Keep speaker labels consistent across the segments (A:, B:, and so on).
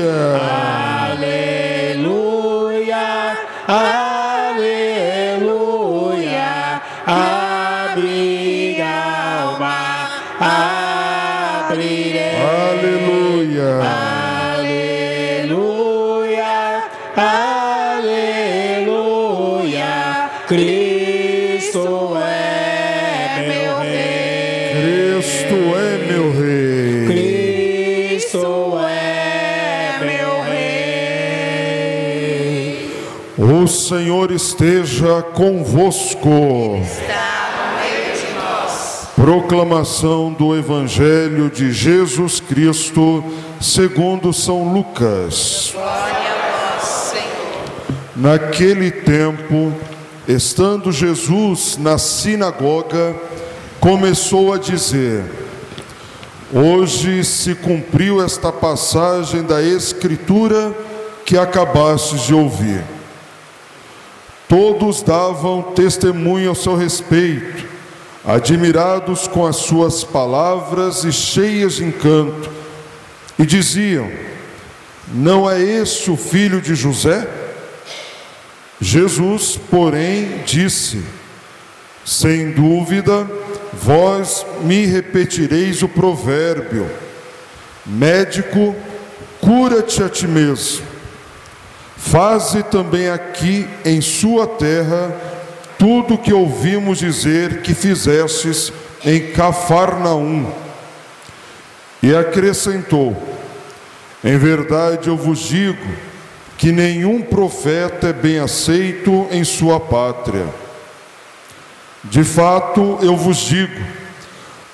A: Aleluia. Aleluia, aleluia,
B: a
A: minha alma abrirei.
B: Aleluia, Senhor esteja convosco. Proclamação do Evangelho de Jesus Cristo, segundo São Lucas. Naquele tempo, estando Jesus na sinagoga, começou a dizer: Hoje se cumpriu esta passagem da Escritura que acabastes de ouvir. Todos davam testemunho ao seu respeito, admirados com as suas palavras e cheias de encanto, e diziam: Não é este o filho de José? Jesus, porém, disse: Sem dúvida, vós me repetireis o provérbio: Médico, cura-te a ti mesmo. Faze também aqui em sua terra tudo o que ouvimos dizer que fizestes em Cafarnaum. E acrescentou: Em verdade eu vos digo que nenhum profeta é bem aceito em sua pátria. De fato, eu vos digo,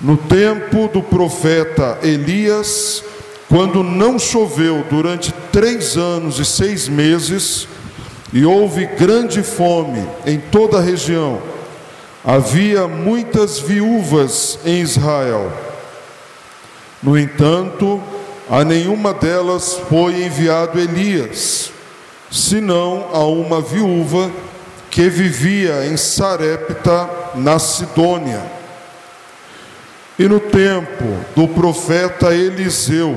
B: no tempo do profeta Elias, quando não choveu durante três anos e seis meses, e houve grande fome em toda a região, havia muitas viúvas em Israel. No entanto, a nenhuma delas foi enviado Elias, senão a uma viúva que vivia em Sarepta, na Sidônia. E no tempo do profeta Eliseu,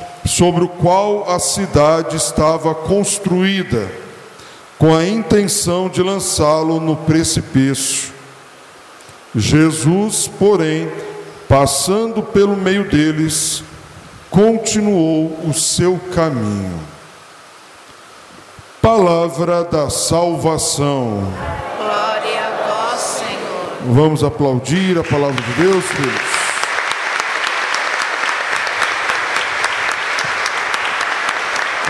B: sobre o qual a cidade estava construída, com a intenção de lançá-lo no precipício. Jesus, porém, passando pelo meio deles, continuou o seu caminho. Palavra da salvação.
C: Glória a vós, Senhor.
B: Vamos aplaudir a palavra de Deus, filhos.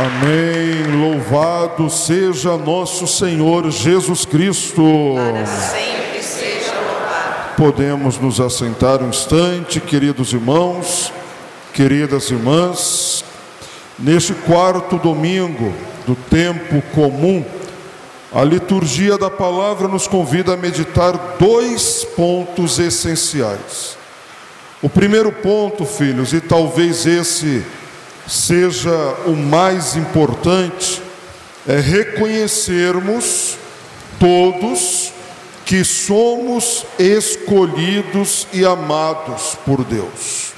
B: Amém. Louvado seja nosso Senhor Jesus Cristo.
C: Para sempre seja louvado.
B: Podemos nos assentar um instante, queridos irmãos, queridas irmãs. Neste quarto domingo do tempo comum, a liturgia da palavra nos convida a meditar dois pontos essenciais. O primeiro ponto, filhos, e talvez esse seja o mais importante, é reconhecermos todos que somos escolhidos e amados por Deus.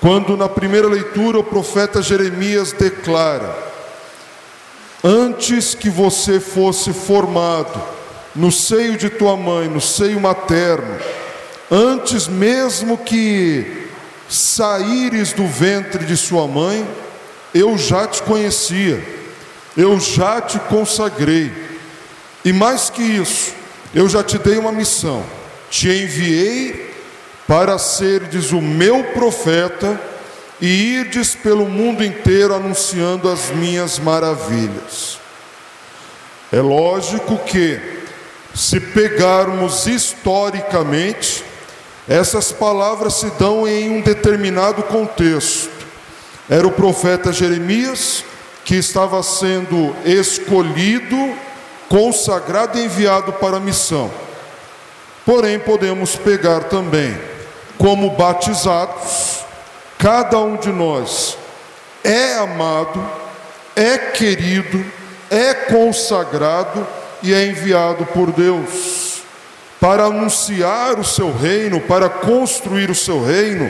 B: Quando na primeira leitura o profeta Jeremias declara: Antes que você fosse formado no seio de tua mãe, no seio materno, antes mesmo que saíres do ventre de sua mãe, eu já te conhecia, eu já te consagrei, e mais que isso, eu já te dei uma missão, te enviei para serdes o meu profeta e irdes pelo mundo inteiro anunciando as minhas maravilhas. É lógico que, se pegarmos historicamente, essas palavras se dão em um determinado contexto. Era o profeta Jeremias que estava sendo escolhido, consagrado e enviado para a missão. Porém, podemos pegar também como batizados, cada um de nós é amado, é querido, é consagrado e é enviado por Deus para anunciar o seu reino, para construir o seu reino,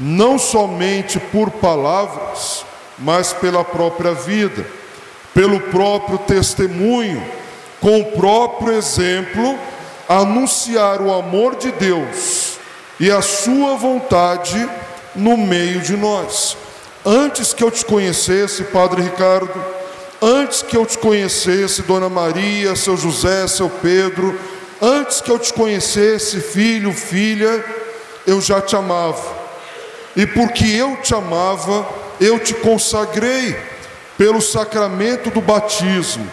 B: não somente por palavras, mas pela própria vida, pelo próprio testemunho, com o próprio exemplo, anunciar o amor de Deus e a sua vontade no meio de nós. Antes que eu te conhecesse, Padre Ricardo, antes que eu te conhecesse, Dona Maria, seu José, seu Pedro, antes que eu te conhecesse, filho, filha, eu já te amava. E porque eu te amava, eu te consagrei pelo sacramento do batismo,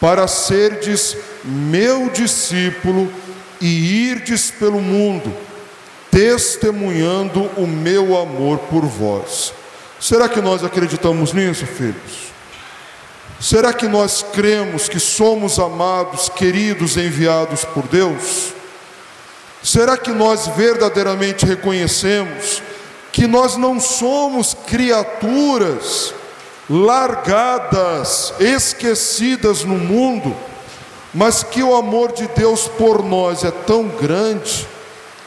B: para serdes meu discípulo e irdes pelo mundo testemunhando o meu amor por vós. Será que nós acreditamos nisso, filhos? Será que nós cremos que somos amados, queridos, enviados por Deus? Será que nós verdadeiramente reconhecemos que nós não somos criaturas largadas, esquecidas no mundo, mas que o amor de Deus por nós é tão grande?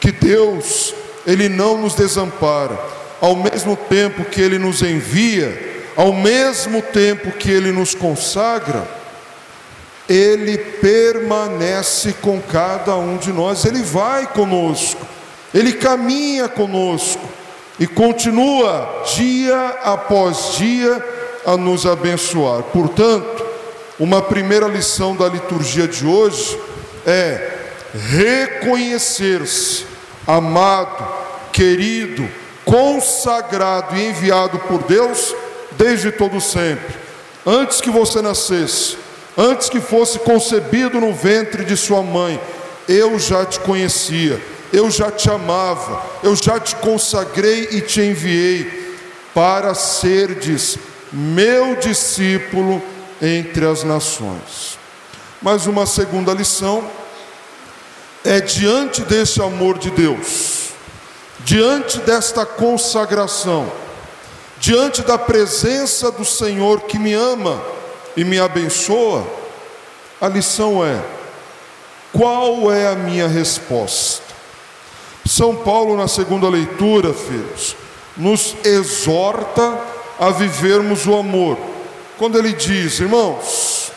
B: que Deus, Ele não nos desampara, ao mesmo tempo que Ele nos envia, ao mesmo tempo que Ele nos consagra, Ele permanece com cada um de nós, Ele vai conosco, Ele caminha conosco e continua dia após dia a nos abençoar. Portanto, uma primeira lição da liturgia de hoje é reconhecer-se amado, querido, consagrado e enviado por Deus desde todo sempre. Antes que você nascesse, antes que fosse concebido no ventre de sua mãe, eu já te conhecia, eu já te amava, eu já te consagrei e te enviei para serdes meu discípulo entre as nações. Mais uma segunda lição é diante desse amor de Deus, diante desta consagração, diante da presença do Senhor que me ama e me abençoa, a lição é: qual é a minha resposta? São Paulo, na segunda leitura, filhos, nos exorta a vivermos o amor, quando ele diz, irmãos,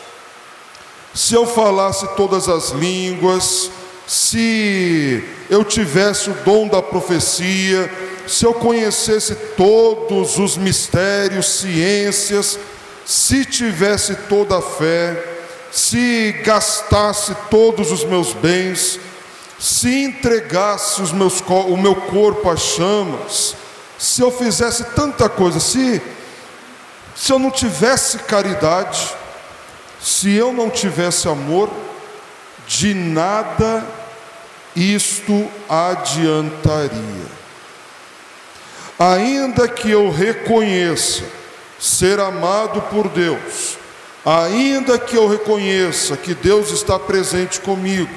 B: se eu falasse todas as línguas, se eu tivesse o dom da profecia, se eu conhecesse todos os mistérios, ciências, se tivesse toda a fé, se gastasse todos os meus bens, se entregasse os meus, o meu corpo às chamas, se eu fizesse tanta coisa, se, se eu não tivesse caridade, se eu não tivesse amor, de nada isto adiantaria. Ainda que eu reconheça ser amado por Deus, ainda que eu reconheça que Deus está presente comigo,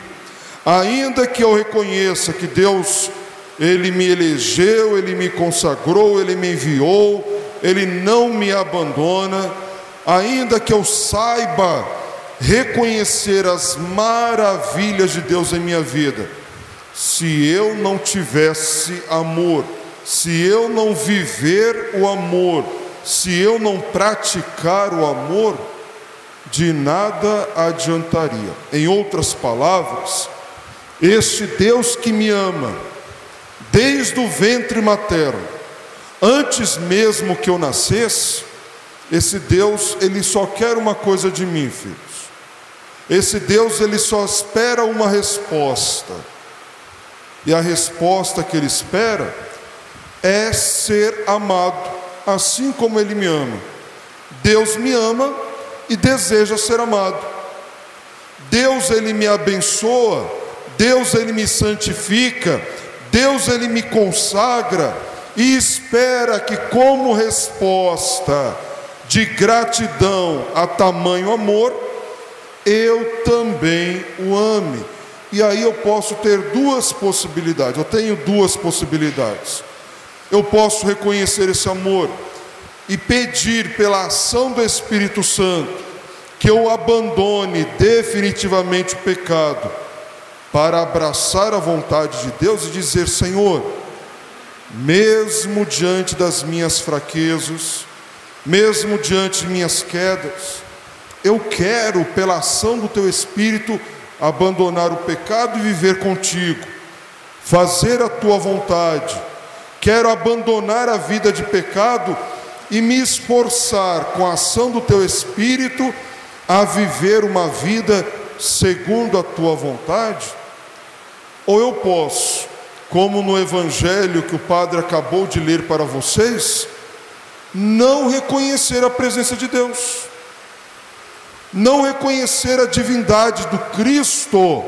B: ainda que eu reconheça que Deus ele me elegeu, ele me consagrou, ele me enviou, ele não me abandona, ainda que eu saiba reconhecer as maravilhas de Deus em minha vida, se eu não tivesse amor, se eu não viver o amor, se eu não praticar o amor, de nada adiantaria. Em outras palavras, este Deus que me ama, desde o ventre materno, antes mesmo que eu nascesse, esse Deus, ele só quer uma coisa de mim, filhos. Esse Deus, ele só espera uma resposta. E a resposta que ele espera é ser amado, assim como ele me ama. Deus me ama e deseja ser amado. Deus ele me abençoa, Deus ele me santifica, Deus ele me consagra e espera que como resposta de gratidão a tamanho amor, eu também o ame. E aí eu posso ter duas possibilidades. Eu tenho duas possibilidades. Eu posso reconhecer esse amor e pedir pela ação do Espírito Santo que eu abandone definitivamente o pecado para abraçar a vontade de Deus e dizer: Senhor, mesmo diante das minhas fraquezas, mesmo diante de minhas quedas, eu quero, pela ação do Teu Espírito, abandonar o pecado e viver contigo, fazer a Tua vontade. Quero abandonar a vida de pecado e me esforçar com a ação do Teu Espírito a viver uma vida segundo a Tua vontade. Ou eu posso, como no Evangelho que o Padre acabou de ler para vocês, não reconhecer a presença de Deus, não reconhecer a divindade do Cristo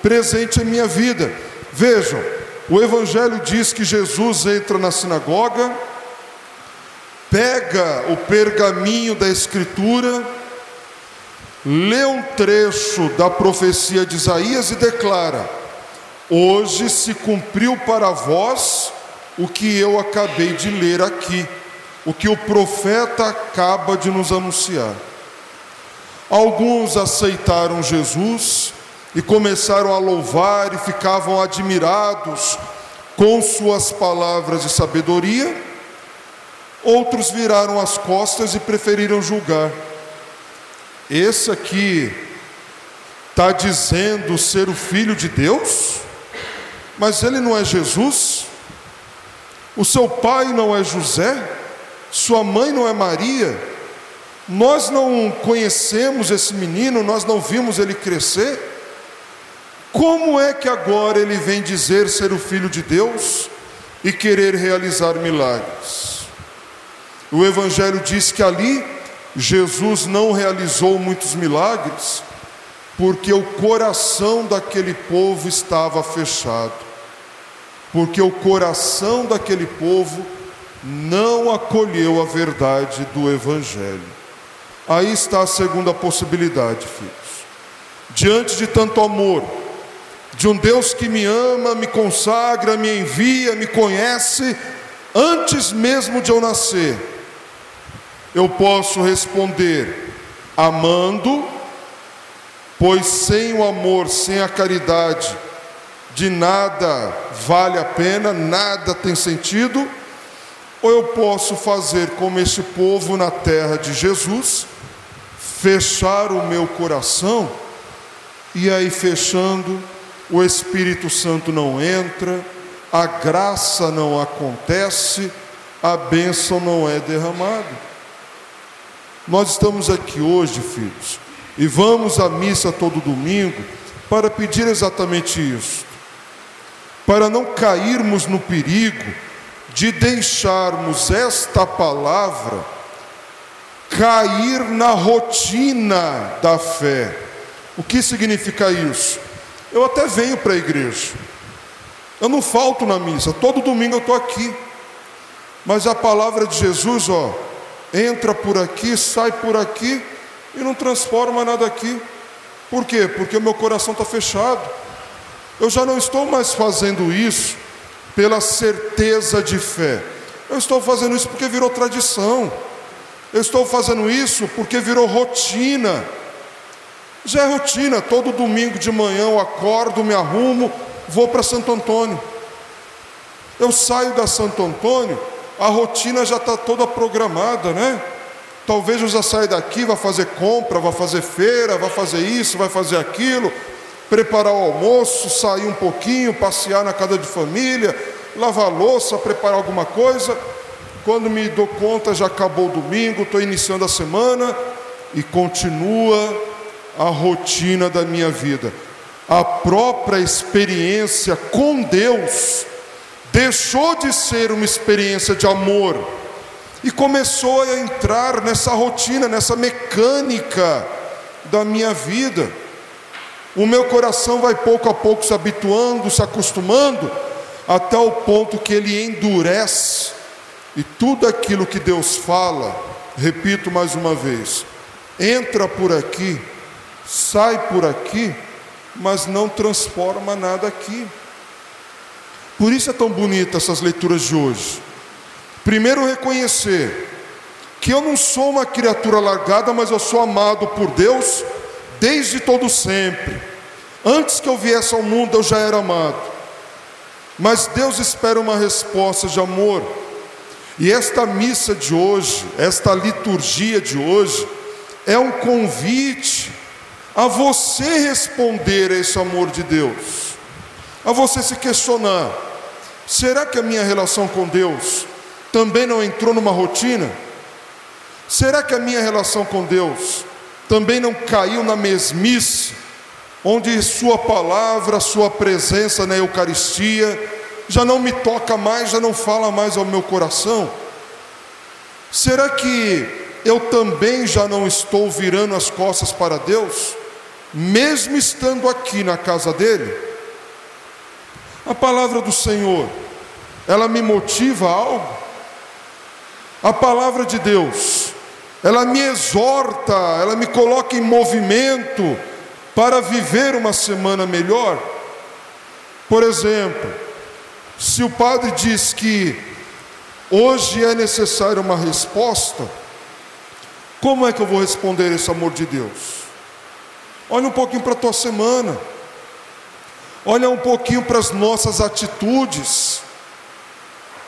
B: presente em minha vida. Vejam, o Evangelho diz que Jesus entra na sinagoga, pega o pergaminho da Escritura, lê um trecho da profecia de Isaías e declara: Hoje se cumpriu para vós o que eu acabei de ler aqui o que o profeta acaba de nos anunciar. Alguns aceitaram Jesus e começaram a louvar e ficavam admirados com suas palavras de sabedoria. Outros viraram as costas e preferiram julgar. Esse aqui está dizendo ser o filho de Deus, mas ele não é Jesus. O seu pai não é José sua mãe não é Maria, nós não conhecemos esse menino, nós não vimos ele crescer. Como é que agora ele vem dizer ser o filho de Deus e querer realizar milagres? O Evangelho diz que ali Jesus não realizou muitos milagres, porque o coração daquele povo estava fechado, porque o coração daquele povo não acolheu a verdade do Evangelho. Aí está a segunda possibilidade, filhos. Diante de tanto amor, de um Deus que me ama, me consagra, me envia, me conhece, antes mesmo de eu nascer, eu posso responder amando, pois sem o amor, sem a caridade, de nada vale a pena, nada tem sentido ou eu posso fazer como este povo na terra de Jesus, fechar o meu coração, e aí fechando, o Espírito Santo não entra, a graça não acontece, a bênção não é derramada. Nós estamos aqui hoje, filhos, e vamos à missa todo domingo para pedir exatamente isso, para não cairmos no perigo de deixarmos esta palavra cair na rotina da fé. O que significa isso? Eu até venho para a igreja, eu não falto na missa, todo domingo eu estou aqui, mas a palavra de Jesus, ó, entra por aqui, sai por aqui e não transforma nada aqui. Por quê? Porque o meu coração está fechado. Eu já não estou mais fazendo isso pela certeza de fé. Eu estou fazendo isso porque virou tradição. Eu estou fazendo isso porque virou rotina. Já é rotina, todo domingo de manhã eu acordo, me arrumo, vou para Santo Antônio. Eu saio da Santo Antônio, a rotina já está toda programada, né? Talvez eu já saia daqui, vá fazer compra, vá fazer feira, vá fazer isso, vai fazer aquilo, preparar o almoço, sair um pouquinho, passear na casa de família, lavar louça, preparar alguma coisa. Quando me dou conta, já acabou o domingo, estou iniciando a semana e continua a rotina da minha vida. A própria experiência com Deus deixou de ser uma experiência de amor e começou a entrar nessa rotina, nessa mecânica da minha vida. O meu coração vai pouco a pouco se habituando, se acostumando, até o ponto que ele endurece, e tudo aquilo que Deus fala, repito mais uma vez, entra por aqui, sai por aqui, mas não transforma nada aqui. Por isso é tão bonita essas leituras de hoje. Primeiro, reconhecer que eu não sou uma criatura largada, mas eu sou amado por Deus desde todo sempre. Antes que eu viesse ao mundo, eu já era amado. Mas Deus espera uma resposta de amor. E esta missa de hoje, esta liturgia de hoje, é um convite a você responder a esse amor de Deus, a você se questionar: será que a minha relação com Deus também não entrou numa rotina? Será que a minha relação com Deus também não caiu na mesmice, onde Sua palavra, Sua presença na Eucaristia já não me toca mais, já não fala mais ao meu coração? Será que eu também já não estou virando as costas para Deus, mesmo estando aqui na casa dele? A palavra do Senhor, ela me motiva a algo? A palavra de Deus, ela me exorta, ela me coloca em movimento para viver uma semana melhor. Por exemplo, se o padre diz que hoje é necessária uma resposta, como é que eu vou responder esse amor de Deus? Olha um pouquinho para a tua semana, olha um pouquinho para as nossas atitudes.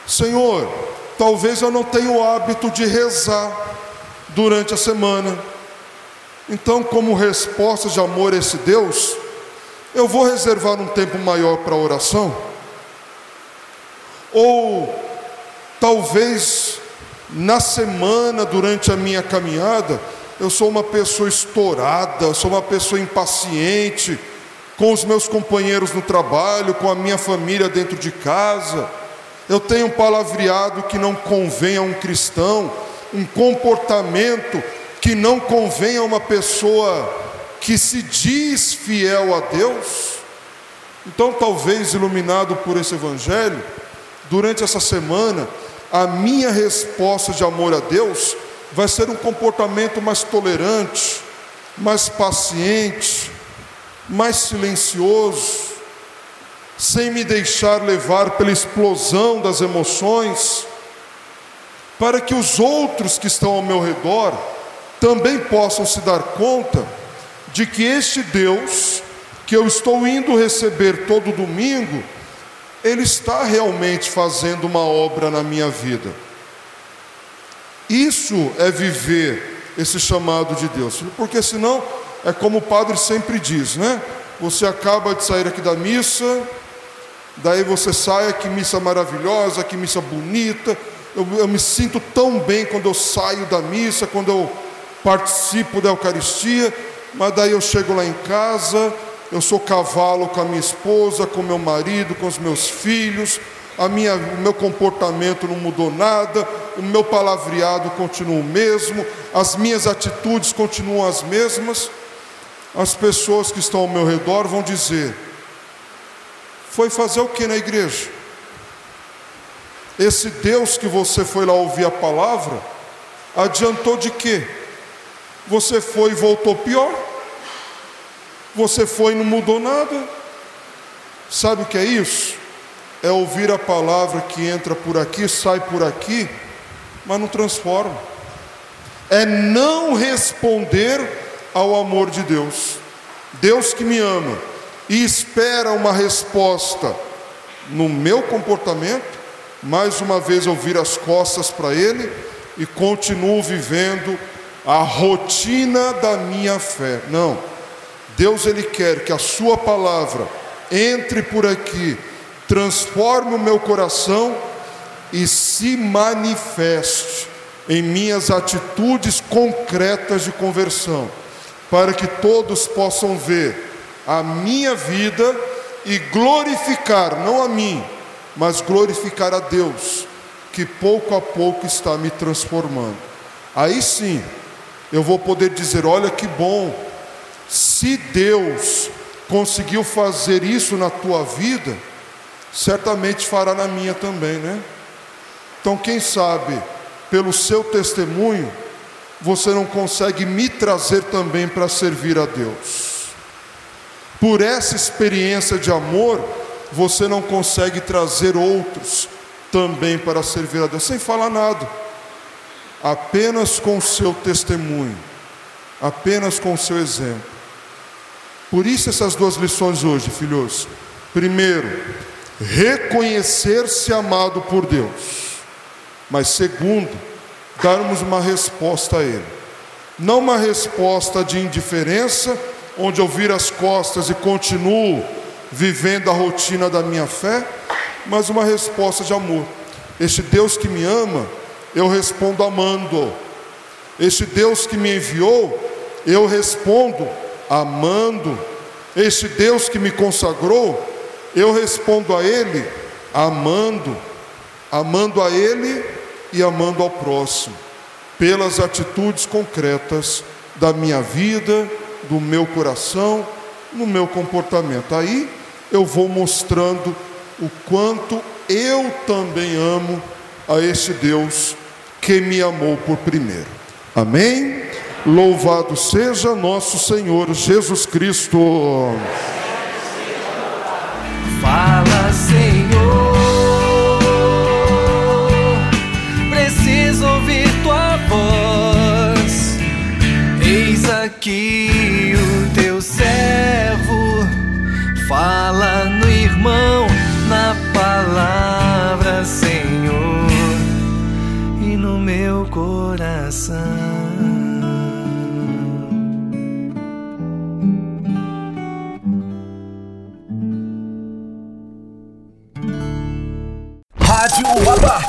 B: Senhor, Talvez eu não tenha o hábito de rezar durante a semana. Então, como resposta de amor a esse Deus, eu vou reservar um tempo maior para oração. Ou talvez na semana, durante a minha caminhada, eu sou uma pessoa estourada, sou uma pessoa impaciente com os meus companheiros no trabalho, com a minha família dentro de casa eu tenho um palavreado que não convém a um cristão, um comportamento que não convém a uma pessoa que se diz fiel a Deus. Então, talvez iluminado por esse Evangelho, durante essa semana, a minha resposta de amor a Deus vai ser um comportamento mais tolerante, mais paciente, mais silencioso, sem me deixar levar pela explosão das emoções, para que os outros que estão ao meu redor também possam se dar conta de que este Deus que eu estou indo receber todo domingo, Ele está realmente fazendo uma obra na minha vida. Isso é viver esse chamado de Deus, porque senão é como o padre sempre diz, né? Você acaba de sair aqui da missa, Daí você sai, que missa maravilhosa, que missa bonita. Eu, eu me sinto tão bem quando eu saio da missa, quando eu participo da Eucaristia. Mas daí eu chego lá em casa, eu sou cavalo com a minha esposa, com meu marido, com os meus filhos. A minha, o meu comportamento não mudou nada, o meu palavreado continua o mesmo, as minhas atitudes continuam as mesmas. As pessoas que estão ao meu redor vão dizer: foi fazer o que na igreja? Esse Deus que você foi lá ouvir a palavra, Adiantou de quê? Você foi e voltou pior? Você foi e não mudou nada? Sabe o que é isso? É ouvir a palavra que entra por aqui, sai por aqui, mas não transforma. É não responder ao amor de Deus. Deus que me ama e espera uma resposta no meu comportamento, mais uma vez eu viro as costas para Ele e continuo vivendo a rotina da minha fé. Não. Deus ele quer que a sua palavra entre por aqui, transforme o meu coração e se manifeste em minhas atitudes concretas de conversão, para que todos possam ver a minha vida e glorificar, não a mim, mas glorificar a Deus, que pouco a pouco está me transformando. Aí sim, eu vou poder dizer: olha que bom, se Deus conseguiu fazer isso na tua vida, certamente fará na minha também, né? Então, quem sabe, pelo seu testemunho, você não consegue me trazer também para servir a Deus. Por essa experiência de amor, você não consegue trazer outros também para servir a Deus, sem falar nada, apenas com o seu testemunho, apenas com o seu exemplo. Por isso, essas duas lições hoje, filhos. Primeiro, reconhecer-se amado por Deus. Mas, segundo, darmos uma resposta a Ele. Não uma resposta de indiferença, onde eu viro as costas e continuo vivendo a rotina da minha fé, mas uma resposta de amor. Este Deus que me ama, eu respondo amando. Este Deus que me enviou, eu respondo amando. Este Deus que me consagrou, eu respondo a Ele amando, amando a Ele e amando ao próximo, pelas atitudes concretas da minha vida, do meu coração, no meu comportamento. Aí eu vou mostrando o quanto eu também amo a este Deus que me amou por primeiro. Amém? Louvado seja nosso Senhor Jesus Cristo.
D: Fala, Senhor.